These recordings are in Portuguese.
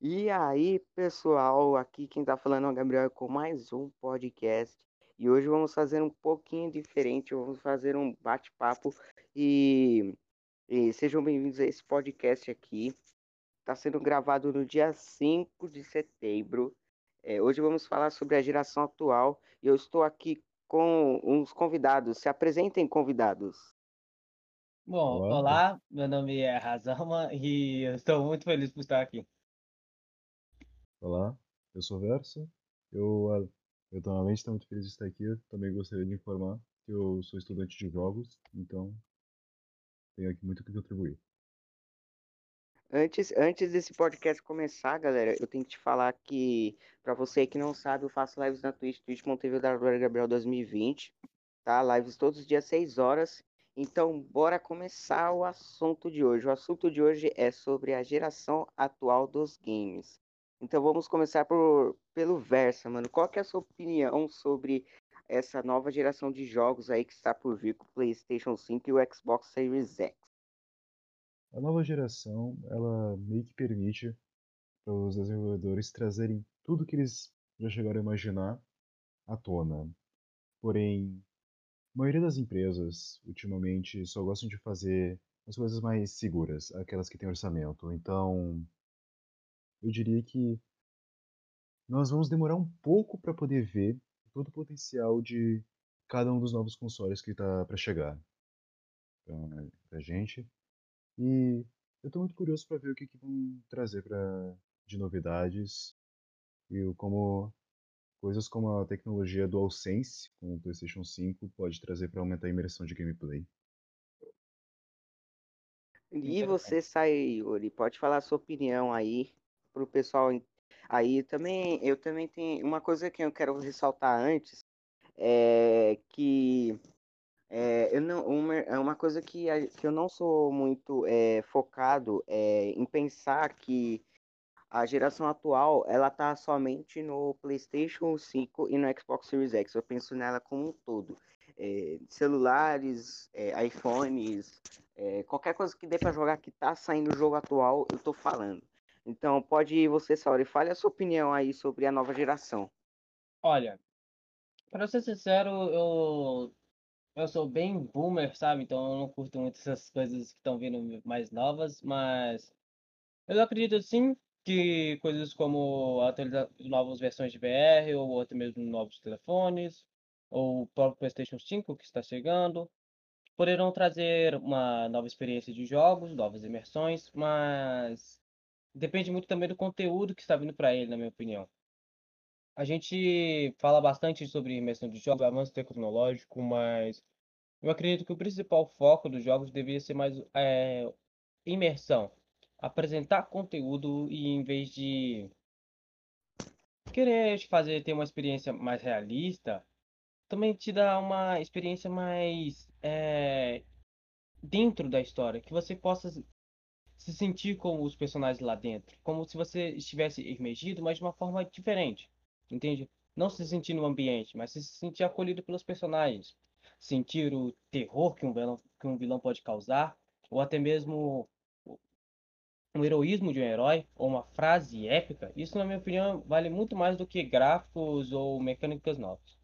E aí, pessoal, aqui quem tá falando é o Gabriel com mais um podcast. E hoje vamos fazer um pouquinho diferente, vamos fazer um bate-papo e, e sejam bem-vindos a esse podcast aqui. Está sendo gravado no dia 5 de setembro. É, hoje vamos falar sobre a geração atual e eu estou aqui com uns convidados. Se apresentem, convidados. Bom, olá, olá meu nome é Razama e eu estou muito feliz por estar aqui. Olá, eu sou Verso. Eu, ah, eu também estou muito feliz de estar aqui. Eu também gostaria de informar que eu sou estudante de jogos, então tenho aqui muito o que contribuir. Antes, antes desse podcast começar, galera, eu tenho que te falar que, para você que não sabe, eu faço lives na Twitch, Twitch da Glória Gabriel 2020, tá? Lives todos os dias, 6 horas. Então, bora começar o assunto de hoje. O assunto de hoje é sobre a geração atual dos games. Então vamos começar por, pelo Versa, mano. Qual que é a sua opinião sobre essa nova geração de jogos aí que está por vir com o PlayStation 5 e o Xbox Series X? A nova geração, ela meio que permite para os desenvolvedores trazerem tudo que eles já chegaram a imaginar à tona. Porém, a maioria das empresas, ultimamente, só gostam de fazer as coisas mais seguras, aquelas que têm orçamento. Então, eu diria que nós vamos demorar um pouco para poder ver todo o potencial de cada um dos novos consoles que está para chegar para a gente. E eu estou muito curioso para ver o que, que vão trazer pra, de novidades e como coisas como a tecnologia DualSense com o PlayStation 5 pode trazer para aumentar a imersão de gameplay. E você, Sayuri, pode falar a sua opinião aí para o pessoal aí também eu também tenho uma coisa que eu quero ressaltar antes é que é, eu não, uma, é uma coisa que, que eu não sou muito é, focado é, em pensar que a geração atual ela tá somente no PlayStation 5 e no Xbox Series X. Eu penso nela como um todo. É, celulares, é, iPhones, é, qualquer coisa que dê para jogar que tá saindo no jogo atual, eu tô falando. Então, pode ir você, Sauri, fale a sua opinião aí sobre a nova geração. Olha, para ser sincero, eu eu sou bem boomer, sabe? Então eu não curto muito essas coisas que estão vindo mais novas, mas eu acredito sim que coisas como novas versões de VR ou até mesmo novos telefones ou o próprio PlayStation 5 que está chegando poderão trazer uma nova experiência de jogos, novas imersões, mas depende muito também do conteúdo que está vindo para ele, na minha opinião. A gente fala bastante sobre imersão de jogos, avanço tecnológico, mas eu acredito que o principal foco dos jogos deveria ser mais é, imersão. Apresentar conteúdo e em vez de querer fazer ter uma experiência mais realista, também te dá uma experiência mais é, dentro da história, que você possa se sentir com os personagens lá dentro, como se você estivesse imergido, mas de uma forma diferente, entende? Não se sentir no ambiente, mas se sentir acolhido pelos personagens, sentir o terror que um vilão, que um vilão pode causar, ou até mesmo um heroísmo de um herói, ou uma frase épica. Isso, na minha opinião, vale muito mais do que gráficos ou mecânicas novas.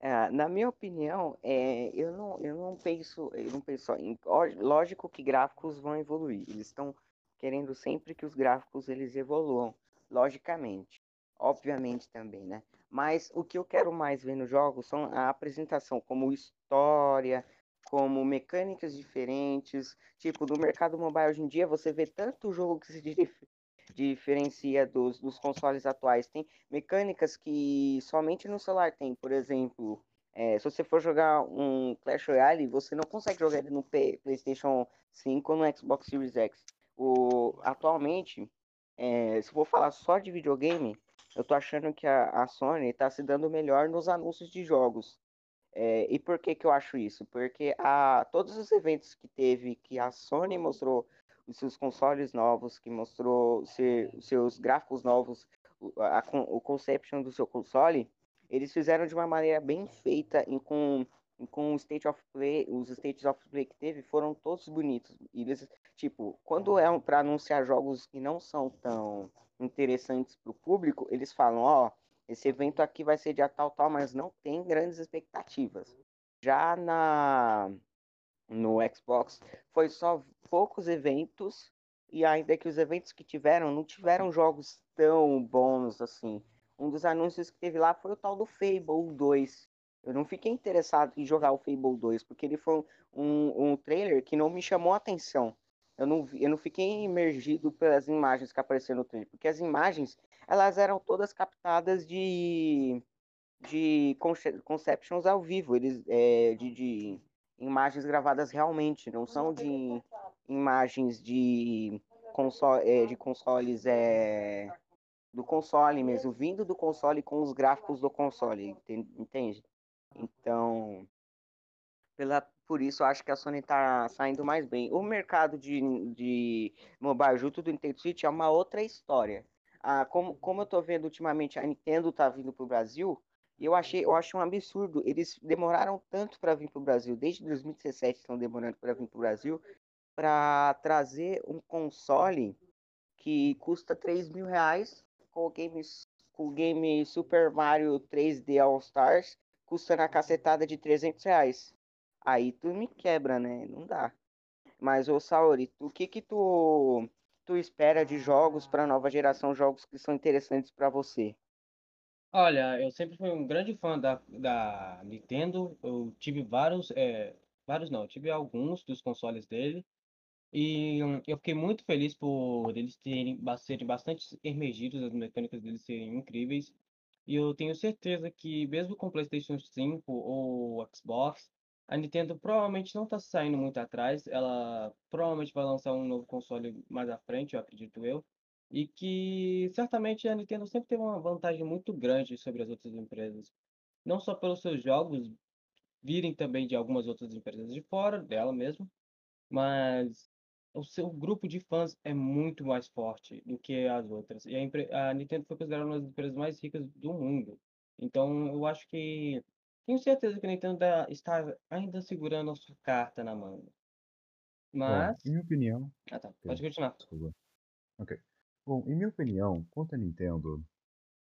É, na minha opinião, é, eu, não, eu não penso, eu não penso em, lógico que gráficos vão evoluir. Eles estão querendo sempre que os gráficos eles evoluam, logicamente, obviamente também, né? Mas o que eu quero mais ver nos jogos são a apresentação, como história, como mecânicas diferentes. Tipo, no mercado mobile hoje em dia, você vê tanto jogo que se diferencia dos, dos consoles atuais. Tem mecânicas que somente no celular tem, por exemplo, é, se você for jogar um Clash Royale, você não consegue jogar ele no PlayStation 5 ou no Xbox Series X. O, atualmente, é, se for falar só de videogame, eu tô achando que a, a Sony tá se dando melhor nos anúncios de jogos. É, e por que que eu acho isso? Porque a, todos os eventos que teve, que a Sony mostrou seus consoles novos, que mostrou seus gráficos novos, a, a, o conception do seu console, eles fizeram de uma maneira bem feita e com com o state of play, os states of play que teve foram todos bonitos. E eles tipo, quando é para anunciar jogos que não são tão interessantes para o público, eles falam, ó, esse evento aqui vai ser de tal, tal, mas não tem grandes expectativas. Já na no Xbox foi só poucos eventos e ainda que os eventos que tiveram não tiveram jogos tão bons assim. Um dos anúncios que teve lá foi o tal do Fable 2. Eu não fiquei interessado em jogar o Fable 2 porque ele foi um, um trailer que não me chamou a atenção. Eu não, eu não fiquei imergido pelas imagens que apareceram no trailer, porque as imagens elas eram todas captadas de de conceptions ao vivo, eles é, de, de imagens gravadas realmente, não são de imagens de, console, é, de consoles é, do console mesmo, vindo do console com os gráficos do console, entende? Então, pela, por isso acho que a Sony está saindo mais bem. O mercado de, de mobile junto do Nintendo Switch é uma outra história. Ah, como, como eu estou vendo ultimamente a Nintendo está vindo para o Brasil, e eu achei, eu acho um absurdo. Eles demoraram tanto para vir para o Brasil, desde 2017 estão demorando para vir para o Brasil, para trazer um console que custa 3 mil reais com o game, com o game Super Mario 3D All Stars, custa na cacetada de 300 reais. Aí tu me quebra, né? Não dá. Mas, ô Saori, o que que tu, tu espera de jogos para nova geração, jogos que são interessantes para você? Olha, eu sempre fui um grande fã da, da Nintendo. Eu tive vários, é, vários não, eu tive alguns dos consoles dele. E hum, eu fiquei muito feliz por eles terem, serem bastante emergidos, as mecânicas deles serem incríveis. E eu tenho certeza que, mesmo com o PlayStation 5 ou Xbox, a Nintendo provavelmente não está saindo muito atrás. Ela provavelmente vai lançar um novo console mais à frente, eu acredito eu. E que certamente a Nintendo sempre teve uma vantagem muito grande sobre as outras empresas. Não só pelos seus jogos virem também de algumas outras empresas de fora, dela mesmo, mas o seu grupo de fãs é muito mais forte do que as outras. E a, a Nintendo foi considerada uma das empresas mais ricas do mundo. Então eu acho que. Tenho certeza que a Nintendo está ainda segurando a sua carta na mão. Mas. Bom, minha opinião. Ah tá, pode continuar. Desculpa. Ok. Bom, em minha opinião, quanto a Nintendo,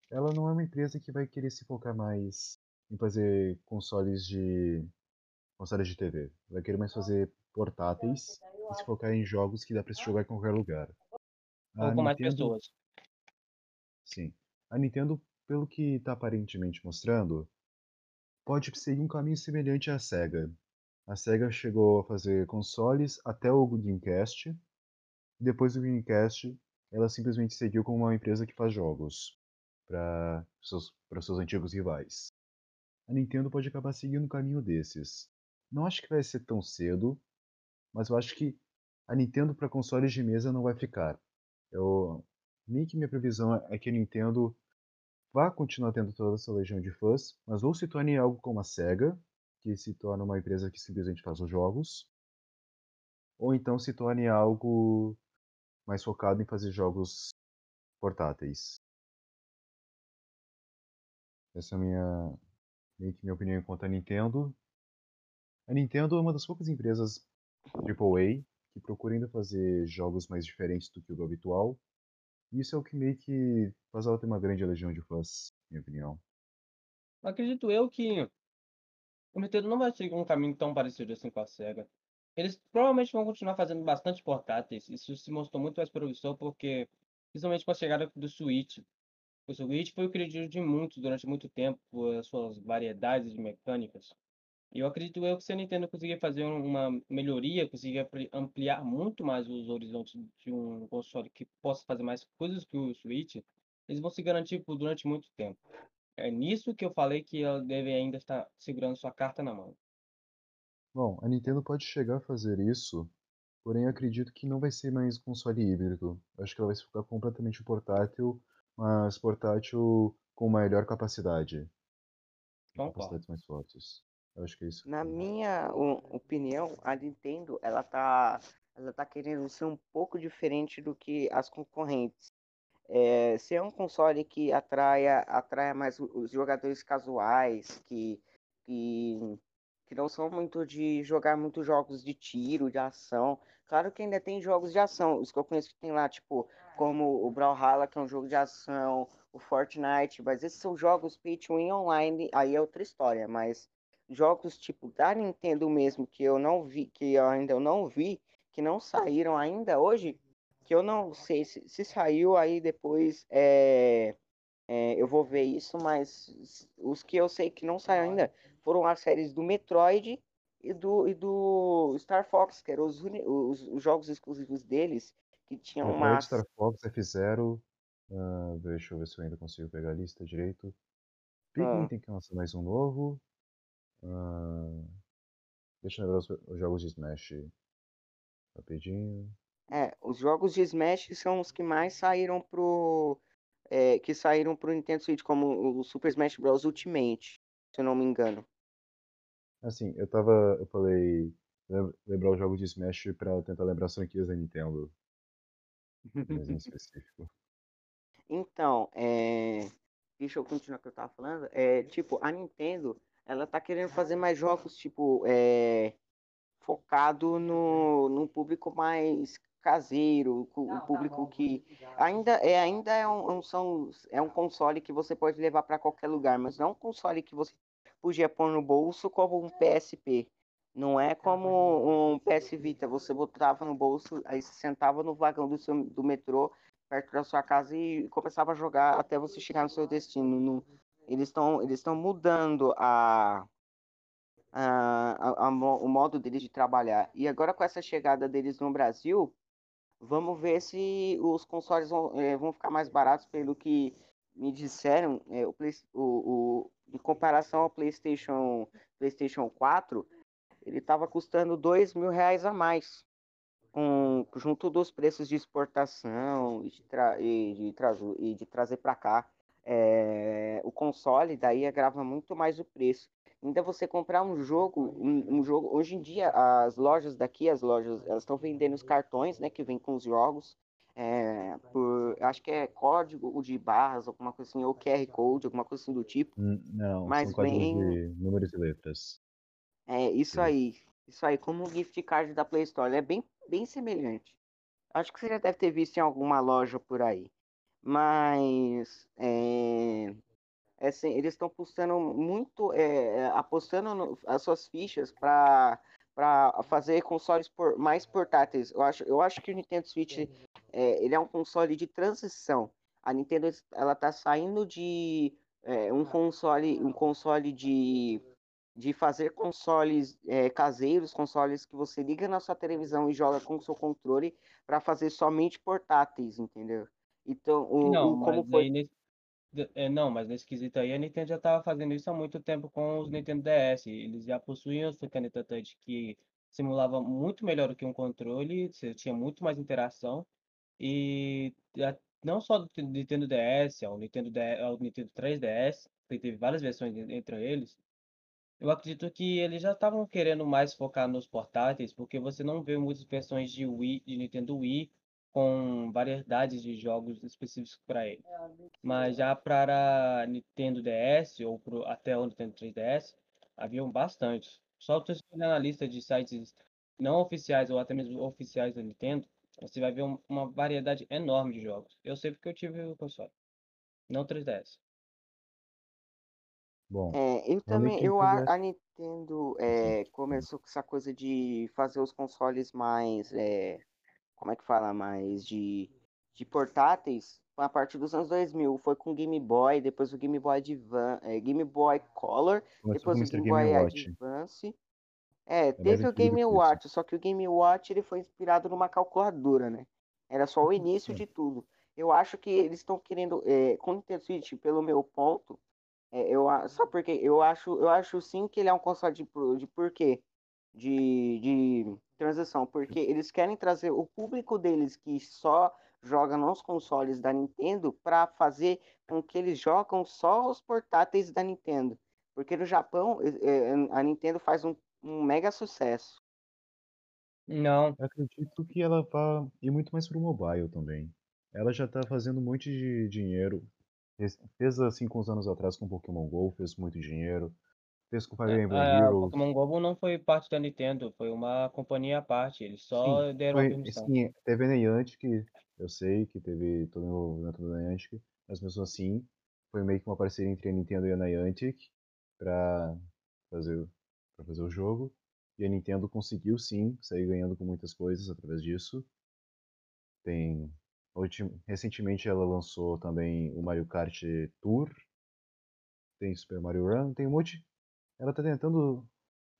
ela não é uma empresa que vai querer se focar mais em fazer consoles de consoles de TV. Vai querer mais fazer portáteis e se focar em jogos que dá para se jogar em qualquer lugar. A Ou com mais pessoas. Sim. A Nintendo, pelo que está aparentemente mostrando, pode seguir um caminho semelhante à Sega. A Sega chegou a fazer consoles até o Dreamcast. Depois do Dreamcast, ela simplesmente seguiu como uma empresa que faz jogos para seus, seus antigos rivais. A Nintendo pode acabar seguindo um caminho desses. Não acho que vai ser tão cedo, mas eu acho que a Nintendo para consoles de mesa não vai ficar. Eu, meio que minha previsão é que a Nintendo vá continuar tendo toda essa legião de fãs, mas ou se torne algo como a Sega, que se torna uma empresa que simplesmente faz os jogos, ou então se torne algo mais focado em fazer jogos portáteis. Essa é a minha, meio que minha opinião quanto à Nintendo. A Nintendo é uma das poucas empresas AAA que procura ainda fazer jogos mais diferentes do que o habitual. E isso é o que meio que faz ela ter uma grande legião de fãs, minha opinião. Acredito eu que o Nintendo não vai seguir um caminho tão parecido assim com a SEGA. Eles provavelmente vão continuar fazendo bastante portáteis. Isso se mostrou muito mais promissor porque, principalmente com a chegada do Switch. O Switch foi o querido de muitos durante muito tempo por as suas variedades de mecânicas. E eu acredito eu que se a Nintendo conseguir fazer uma melhoria, conseguir ampliar muito mais os horizontes de um console que possa fazer mais coisas que o Switch, eles vão se garantir por durante muito tempo. É nisso que eu falei que ela deve ainda estar segurando sua carta na mão. Bom, a Nintendo pode chegar a fazer isso, porém acredito que não vai ser mais console híbrido. Acho que ela vai se focar completamente portátil, mas portátil com maior capacidade. Concordo. Capacidades mais fortes. Eu acho que é isso. Na minha opinião, a Nintendo, ela tá, ela tá querendo ser um pouco diferente do que as concorrentes. É, ser um console que atraia, atraia mais os jogadores casuais, que, que que não são muito de jogar muitos jogos de tiro, de ação. Claro que ainda tem jogos de ação, os que eu conheço que tem lá, tipo, como o Brawlhalla, que é um jogo de ação, o Fortnite, mas esses são jogos pay to win online, aí é outra história, mas jogos tipo da Nintendo mesmo que eu não vi, que eu ainda eu não vi, que não saíram ainda hoje, que eu não sei se, se saiu aí depois é, é, eu vou ver isso, mas os que eu sei que não saíram ainda foram as séries do Metroid e do, e do Star Fox, que eram os, os, os jogos exclusivos deles, que tinham uma. Star Fox, F-Zero. Uh, deixa eu ver se eu ainda consigo pegar a lista direito. Pikmin Ah. tem que lançar mais um novo. Ah, deixa eu lembrar os, os jogos de Smash. Rapidinho. É, os jogos de Smash são os que mais saíram pro. É, que saíram pro Nintendo Switch, como o Super Smash Bros. Ultimate, se eu não me engano. Assim, eu tava. Eu falei. lem- Lembrar os jogos de Smash pra tentar lembrar as franquias da Nintendo. Mas em específico. Então, é... deixa eu continuar o que eu tava falando. É, tipo, a Nintendo, ela tá querendo fazer mais jogos, tipo, é... focado no, no público mais caseiro, o público que ainda é ainda é um, um- são, é um console que você pode levar para qualquer lugar, mas não um console que você podia pôr no bolso como um PSP. Não é como um PS Vita, você botava no bolso, aí você sentava no vagão do, seu, do metrô, perto da sua casa e começava a jogar até você chegar no seu destino. No- eles estão eles estão mudando a, a, a- o modo deles de trabalhar. E agora com essa chegada deles no Brasil, vamos ver se os consoles vão, eh, vão ficar mais baratos pelo que me disseram. eh, o, Play- o- o- em comparação ao PlayStation, PlayStation 4, ele estava custando dois mil reais a mais. Com, junto dos preços de exportação e de, tra- e de, trazu- e de trazer para cá. É, o console daí agrava muito mais o preço. Ainda você comprar um jogo, um, um jogo. Hoje em dia, as lojas daqui, as lojas, elas estão vendendo os cartões, né, que vem com os jogos, é, por, acho que é código de barras, alguma coisa assim, ou QR Code, alguma coisa assim do tipo. Não, Mas vem- de números e letras. É, isso Sim. aí. Isso aí, como o gift card da Play Store. Ele é bem, bem semelhante. Acho que você já deve ter visto em alguma loja por aí. Mas é assim, eles estão apostando muito, é, é, apostando no- as suas fichas para para fazer consoles por, mais portáteis. Eu acho, eu acho que o Nintendo Switch é, ele é um console de transição. A Nintendo ela tá saindo de é, um console um console de de fazer consoles é, caseiros, consoles que você liga na sua televisão e joga com o seu controle para fazer somente portáteis, entendeu? Então, o, Não, o- como foi nesse, é, não, mas nesse quesito aí a Nintendo já estava fazendo isso há muito tempo com os Nintendo DS. Eles já possuíam essa caneta touch que simulava muito melhor do que um controle, você tinha muito mais interação. E não só do Nintendo DS, ao Nintendo, ao Nintendo 3DS, que teve várias versões en- entre eles. Eu acredito que eles já estavam querendo mais focar nos portáteis, porque você não vê muitas versões de Wii, de Nintendo Wii com variedades de jogos específicos para ele. Mas já para Nintendo DS ou pro, até o Nintendo 3DS, haviam bastante. Só você olhar na lista de sites não oficiais ou até mesmo oficiais da Nintendo, você vai ver um- uma variedade enorme de jogos. Eu sei porque eu tive o console, não 3DS. Bom, É, eu também, eu a, a Nintendo é, começou com essa coisa de fazer os consoles mais, é, como é que fala, mais de, de portáteis a partir dos anos 2000. Foi com o Game Boy, depois o Game Boy Advance, é, Game Boy Color, começou depois o. Game Game Boy Watch. Advance. É, teve o Game. Watch, só que o Game Watch ele foi inspirado numa calculadora, né? Era só o início É. de tudo. Eu acho que eles estão querendo, é, com o Nintendo Switch, pelo meu ponto, é, eu, só porque eu acho, eu acho sim que ele é um console de, de porquê? De, de transição, porque eles querem trazer o público deles que só joga nos consoles da Nintendo para fazer com que eles jogam só os portáteis da Nintendo. Porque no Japão, a Nintendo faz um, um mega sucesso. Não, Eu acredito que ela vai ir muito mais pro mobile também. Ela já tá fazendo um monte de dinheiro. Fez- há cinco uns anos atrás com Pokémon GO, fez muito dinheiro. Com Fire Emblem A Heroes. Pokémon Go não foi parte da Nintendo, foi uma companhia à parte. Eles só Sim, deram a foi, permissão. sim, teve a Niantic, eu sei que teve todo o envolvimento da Niantic, mas mesmo assim, foi meio que uma parceria entre a Nintendo e a Niantic pra fazer, pra fazer o jogo. E a Nintendo conseguiu sim sair ganhando com muitas coisas através disso. Tem. Recentemente ela lançou também o Mario Kart Tour. Tem Super Mario Run, tem um monte. Ela está tentando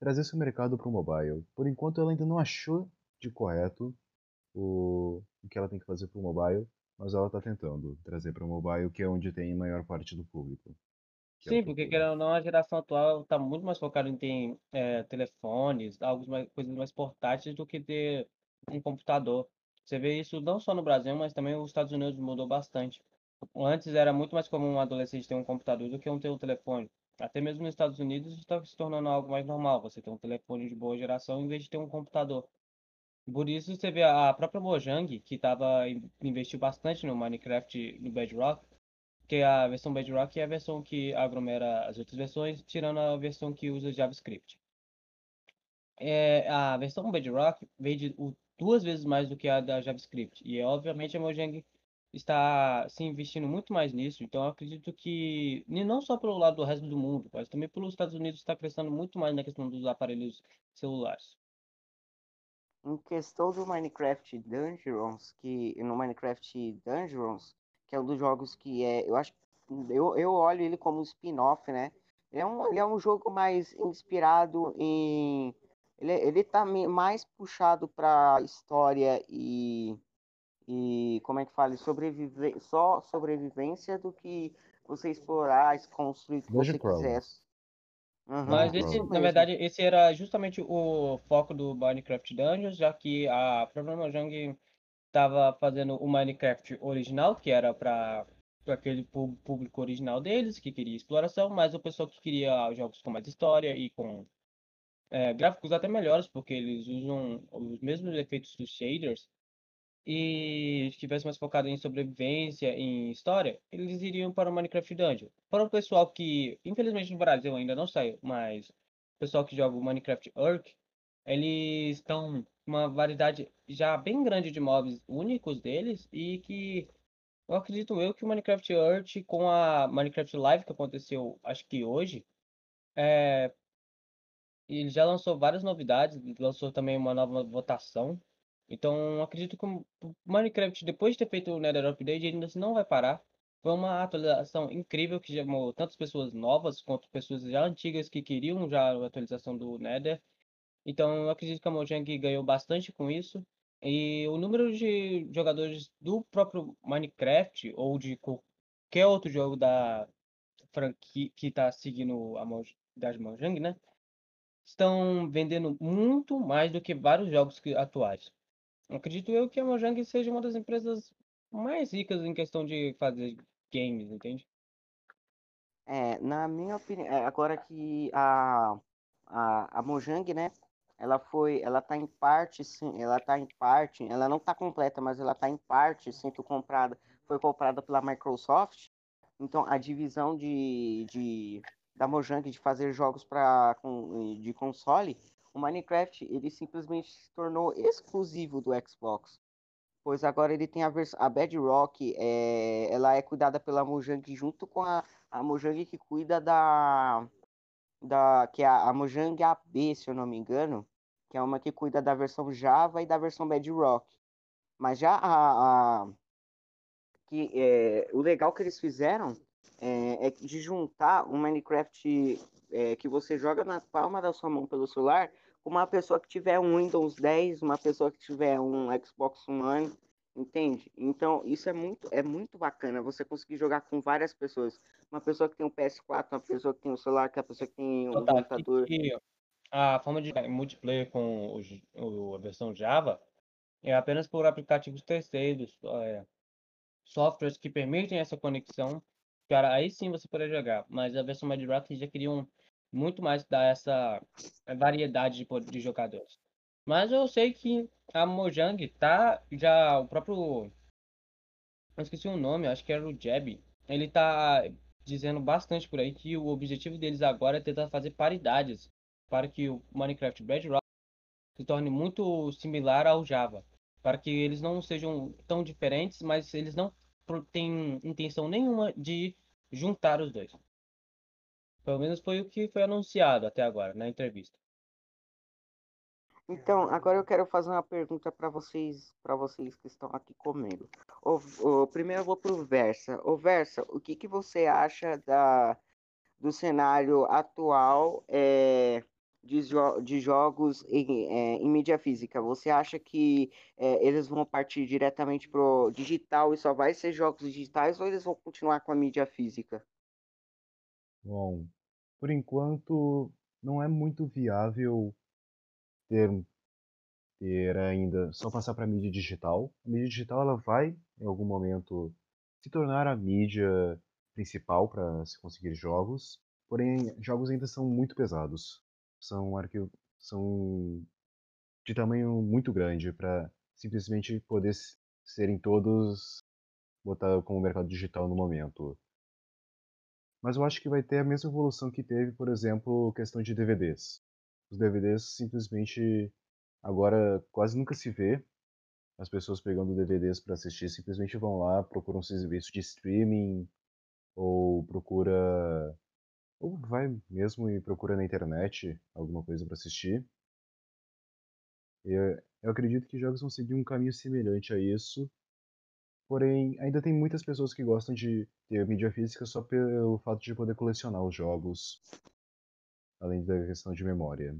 trazer esse mercado para o mobile. Por enquanto ela ainda não achou de correto o, o que ela tem que fazer para o mobile, mas ela está tentando trazer para o mobile, que é onde tem maior parte do público. é Sim, porque futuro. querendo ou não, a geração atual está muito mais focada em ter eh, telefones, algumas mais, coisas mais portáteis do que ter um computador. Você vê isso não só no Brasil, mas também os Estados Unidos mudou bastante. Antes era muito mais comum um adolescente ter um computador do que um ter um telefone. Até mesmo nos Estados Unidos está se tornando algo mais normal, você ter um telefone de boa geração em vez de ter um computador. Por isso você vê a própria Mojang, que tava, investiu bastante no Minecraft, no Bedrock, que a versão Bedrock é a versão que aglomera as outras versões, tirando a versão que usa JavaScript. É, a versão Bedrock vende duas vezes mais do que a da JavaScript. E obviamente a Mojang está se investindo muito mais nisso. Então acredito que, não só pelo lado do resto do mundo, mas também pelos Estados Unidos está crescendo muito mais na questão dos aparelhos celulares. Em questão do Minecraft Dungeons, que no Minecraft Dungeons, que é um dos jogos que é, eu acho, eu, eu olho ele como um spin-off, né? Ele é um, ele é um jogo mais inspirado em, ele, ele tá mais puxado para história e e como é que fala, sobreviver, só sobrevivência do que você explorar, construir o que você quiser. Uhum, Mas esse, na verdade, esse era justamente o foco do Minecraft Dungeons, já que a própria Mojang estava fazendo o Minecraft original, que era para aquele público original deles, que queria exploração, mas o pessoal que queria jogos com mais história e com é, gráficos até melhores, porque eles usam os mesmos efeitos dos shaders, e estivesse mais focado em sobrevivência, em história, eles iriam para o Minecraft Dungeon. Para o pessoal que, infelizmente no Brasil ainda não saiu, mas o pessoal que joga o Minecraft Urk, eles estão uma variedade já bem grande de mobs únicos deles e que eu acredito eu que o Minecraft Earth com a Minecraft Live que aconteceu acho que hoje, é, ele já lançou várias novidades, lançou também uma nova votação. Então, acredito que o Minecraft, depois de ter feito o Nether Update, ainda assim não vai parar. Foi uma atualização incrível que chamou tantas pessoas novas quanto pessoas já antigas que queriam já a atualização do Nether. Então, eu acredito que a Mojang ganhou bastante com isso. E o número de jogadores do próprio Minecraft ou de qualquer outro jogo da franquia que está seguindo a Moj da Mojang, né? Estão vendendo muito mais do que vários jogos atuais. Acredito eu que a Mojang seja uma das empresas mais ricas em questão de fazer games, entende? É, na minha opinião, é, agora que a, a, a Mojang, né, ela foi, ela tá em parte, sim, ela tá em parte, ela não tá completa, mas ela tá em parte sendo comprada, foi comprada pela Microsoft. Então, a divisão de, de da Mojang de fazer jogos para de console, o Minecraft, ele simplesmente se tornou exclusivo do Xbox. Pois agora ele tem a versão, a Bedrock, é, ela é cuidada pela Mojang junto com a, a Mojang que cuida da, da que é a, a Mojang AB, se eu não me engano, que é uma que cuida da versão Java e da versão Bedrock. Mas já a, a que é, o legal que eles fizeram é, é de juntar um Minecraft é, que você joga na palma da sua mão pelo celular uma pessoa que tiver um Windows 10, uma pessoa que tiver um Xbox One, entende? Então isso é muito é muito bacana você conseguir jogar com várias pessoas, uma pessoa que tem um PS4, uma pessoa que tem um celular, que a pessoa que tem um Total, computador. a forma de multiplayer com o, a versão Java é apenas por aplicativos terceiros, é, softwares que permitem essa conexão, para aí sim você poder jogar. Mas a versão Bedrock já queriam muito mais dar essa variedade de, de jogadores. Mas eu sei que a Mojang tá já o próprio eu esqueci o nome, acho que era o Jeb. Ele tá dizendo bastante por aí que o objetivo deles agora é tentar fazer paridades para que o Minecraft Bedrock se torne muito similar ao Java, para que eles não sejam tão diferentes, mas eles não têm intenção nenhuma de juntar os dois. Pelo menos foi o que foi anunciado até agora na entrevista. Então, agora eu quero fazer uma pergunta para vocês, para vocês que estão aqui comigo. O, o, primeiro eu vou para o Versa. O Versa, o que, que você acha da, do cenário atual é, de, jo de jogos em, é, em, mídia física? Você acha que é, eles vão partir diretamente pro digital e só vai ser jogos digitais ou eles vão continuar com a mídia física? Bom, por enquanto não é muito viável ter, ter ainda só passar para mídia digital. A mídia digital ela vai, em algum momento, se tornar a mídia principal para se conseguir jogos, porém jogos ainda são muito pesados. São arquivos são de tamanho muito grande para simplesmente poder serem todos botados como mercado digital no momento. Mas eu acho que vai ter a mesma evolução que teve, por exemplo, questão de DVDs. Os DVDs simplesmente agora quase nunca se vê as pessoas pegando DVDs para assistir, simplesmente vão lá, procuram um serviço de streaming ou procura ou vai mesmo e procura na internet alguma coisa para assistir. Eu, eu acredito que jogos vão seguir um caminho semelhante a isso, porém ainda tem muitas pessoas que gostam de ter mídia física só pelo fato de poder colecionar os jogos além da questão de memória?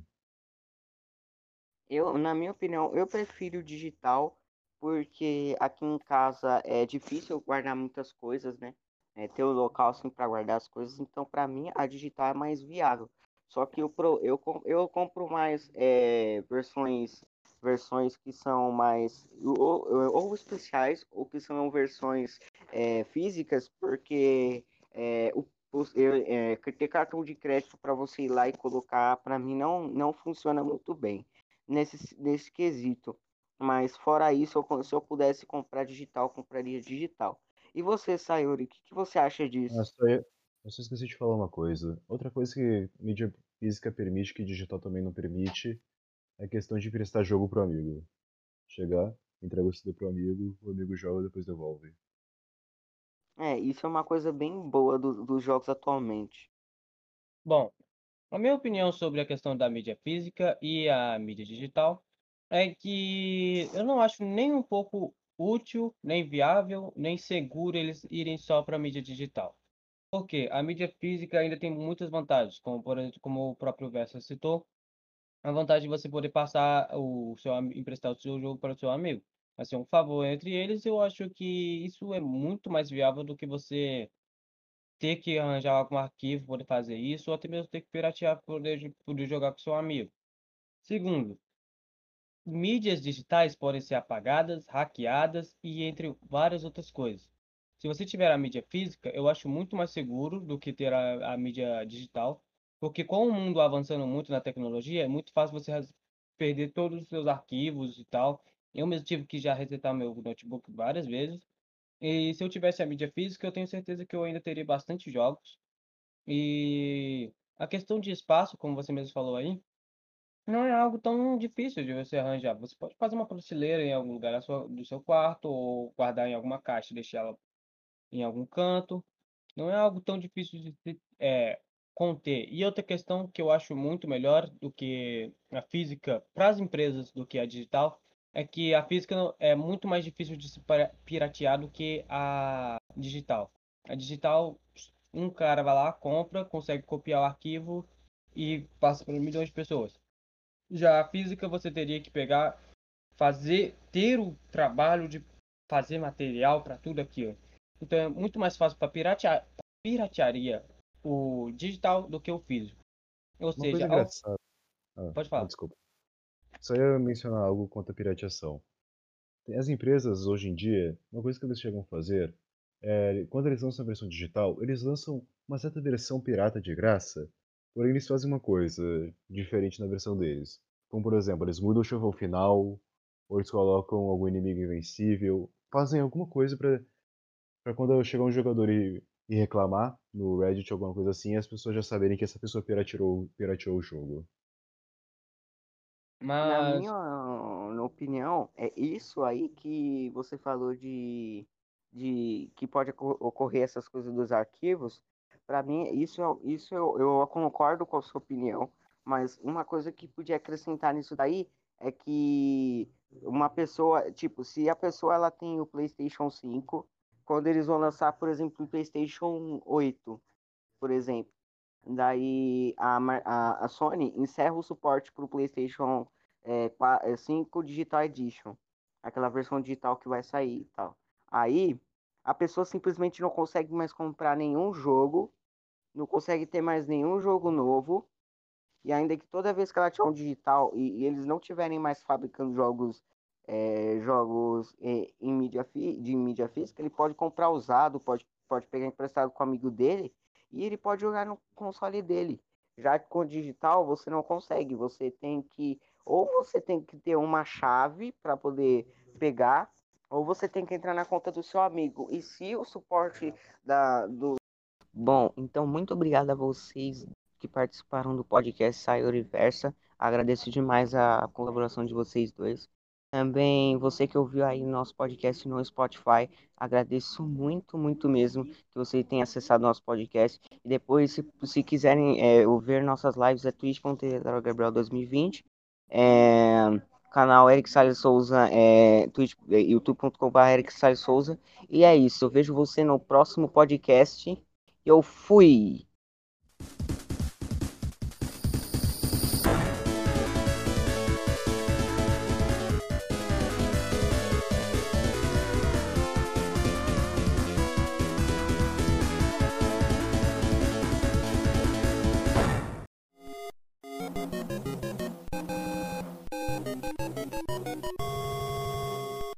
Eu, na minha opinião, eu prefiro digital porque aqui em casa é difícil guardar muitas coisas, né? É, ter o um local assim para guardar as coisas, então para mim a digital é mais viável. Só que eu, eu, eu compro mais é, versões versões que são mais ou, ou, especiais ou que são versões é, físicas, porque é, o é, ter cartão de crédito para você ir lá e colocar, para mim não, não funciona muito bem nesse, nesse quesito. Mas fora isso, eu, se eu pudesse comprar digital, compraria digital. E você, Sayuri, o que, que, você acha disso? Eu, eu só esqueci de falar uma coisa. Outra coisa que mídia física permite, que digital também não permite, é a questão de prestar jogo pro amigo. Chegar, entrega o CD pro amigo, o amigo joga e depois devolve. É, isso é uma coisa bem boa do, dos jogos atualmente. Bom, a minha opinião sobre a questão da mídia física e a mídia digital é que eu não acho nem um pouco útil, nem viável, nem seguro eles irem só para a mídia digital. Porque a mídia física ainda tem muitas vantagens, como por exemplo, como o próprio Versa citou, a vantagem de você poder passar o seu emprestar o seu jogo para o seu amigo vai ser um favor entre eles, eu acho que isso é muito mais viável do que você ter que arranjar algum arquivo para poder fazer isso, ou até mesmo ter que piratear para poder, poder jogar com seu amigo. Segundo, mídias digitais podem ser apagadas, hackeadas e entre várias outras coisas. Se você tiver a mídia física, eu acho muito mais seguro do que ter a, a mídia digital, porque com o mundo avançando muito na tecnologia, é muito fácil você perder todos os seus arquivos e tal, eu mesmo tive que já resetar meu notebook várias vezes. E se eu tivesse a mídia física, eu tenho certeza que eu ainda teria bastante jogos. E a questão de espaço, como você mesmo falou aí, não é algo tão difícil de você arranjar. Você pode fazer uma prateleira em algum lugar do seu quarto, ou guardar em alguma caixa deixar ela em algum canto. Não é algo tão difícil de é, conter. E outra questão que eu acho muito melhor do que a física para as empresas do que a digital é que a física é muito mais difícil de se piratear do que a digital. A digital, um cara vai lá, compra, consegue copiar o arquivo e passa para milhões de pessoas. Já a física você teria que pegar, fazer, ter o trabalho de fazer material para tudo aquilo. Então é muito mais fácil para piratear, piratearia o digital do que o físico. Ou Uma seja, ao... ah, pode falar. Desculpa. Só ia mencionar algo quanto à pirateação. As empresas, hoje em dia, uma coisa que eles chegam a fazer é, quando eles lançam a versão digital, eles lançam uma certa versão pirata de graça, porém eles fazem uma coisa diferente na versão deles. Como, por exemplo, eles mudam o shovel final, ou eles colocam algum inimigo invencível, fazem alguma coisa para para quando chegar um jogador e e reclamar no Reddit alguma coisa assim, e as pessoas já saberem que essa pessoa pirateou, pirateou o jogo. Na Mas. minha na opinião, é isso aí que você falou de, de que pode oco- ocorrer essas coisas dos arquivos. Para mim, isso, é- isso eu, eu concordo com a sua opinião, mas uma coisa que podia acrescentar nisso daí é que uma pessoa, tipo, se a pessoa ela tem o PlayStation 5, quando eles vão lançar, por exemplo, o PlayStation 8, por exemplo, Daí a, a, a Sony encerra o suporte para o PlayStation é, qua- é, 5 Digital Edition, aquela versão digital que vai sair e tal. Aí a pessoa simplesmente não consegue mais comprar nenhum jogo, não consegue ter mais nenhum jogo novo, e ainda que toda vez que ela tiver um digital e, e eles não tiverem mais fabricando jogos é, jogos é, em mídia fi- de mídia física, ele pode comprar usado, pode, pode pegar emprestado com o amigo dele e ele pode jogar no console dele. Já que com o digital você não consegue, você tem que ou você tem que ter uma chave para poder pegar, ou você tem que entrar na conta do seu amigo. E se o suporte da do Bom, então muito obrigado a vocês que participaram do podcast Sayori Versa. Agradeço demais a colaboração de vocês dois. Também você que ouviu aí nosso podcast no Spotify, agradeço muito, muito mesmo que você tenha acessado nosso podcast. E depois, se, se quiserem é, ouvir nossas lives, é twitch.tv Gabriel 2020, é, canal Eric Salles Souza, é, é, youtube.com.br Eric Salles Souza. E é isso, eu vejo você no próximo podcast. Eu fui!